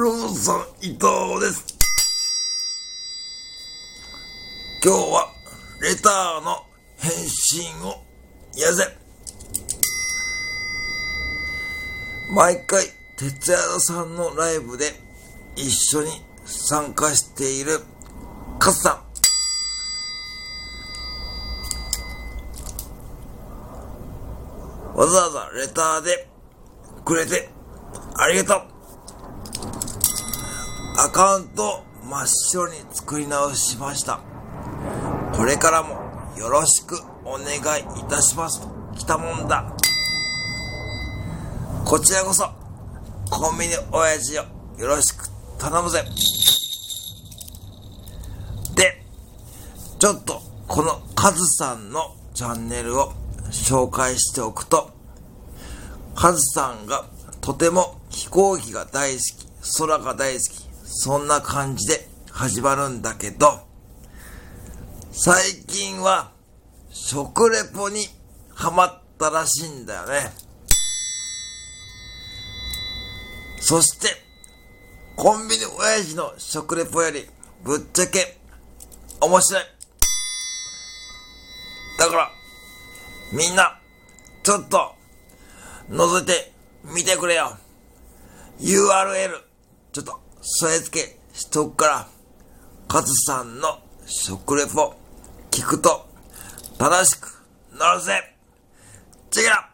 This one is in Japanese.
ローソン伊藤です。今日はレターの返信をやぜ。毎回、哲也さんのライブで一緒に参加しているカズさん。わざわざレターでくれてありがとう。アカウント真っ白に作り直しました。これからもよろしくお願いいたしますと。来たもんだ。こちらこそ、コンビニ親父よ、よろしく頼むぜ。で、ちょっとこのカズさんのチャンネルを紹介しておくと、カズさんがとても飛行機が大好き、空が大好き、そんな感じで始まるんだけど、最近は食レポにハマったらしいんだよね。そして、コンビニ親父の食レポよりぶっちゃけ面白い。だから、みんな、ちょっと、覗いてみてくれよ。URL、ちょっと添え付けしとくから、カズさんの食レポ聞くと正しくなるぜ。チェケラ